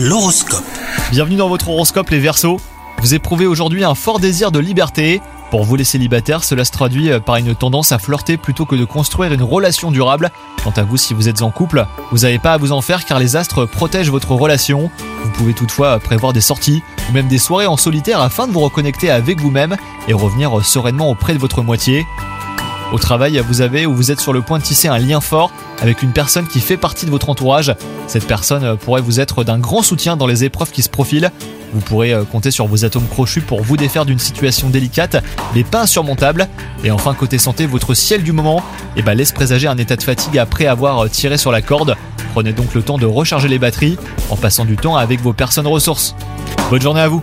L'horoscope. Bienvenue dans votre horoscope les Verseaux. Vous éprouvez aujourd'hui un fort désir de liberté. Pour vous les célibataires, cela se traduit par une tendance à flirter plutôt que de construire une relation durable. Quant à vous, si vous êtes en couple, vous n'avez pas à vous en faire car les astres protègent votre relation. Vous pouvez toutefois prévoir des sorties ou même des soirées en solitaire afin de vous reconnecter avec vous-même et revenir sereinement auprès de votre moitié. Au travail, vous avez ou vous êtes sur le point de tisser un lien fort avec une personne qui fait partie de votre entourage. Cette personne pourrait vous être d'un grand soutien dans les épreuves qui se profilent. Vous pourrez euh, compter sur vos atomes crochus pour vous défaire d'une situation délicate, mais pas insurmontable. Et enfin, côté santé, votre ciel du moment eh ben, laisse présager un état de fatigue après avoir euh, tiré sur la corde. Prenez donc le temps de recharger les batteries en passant du temps avec vos personnes ressources. Bonne journée à vous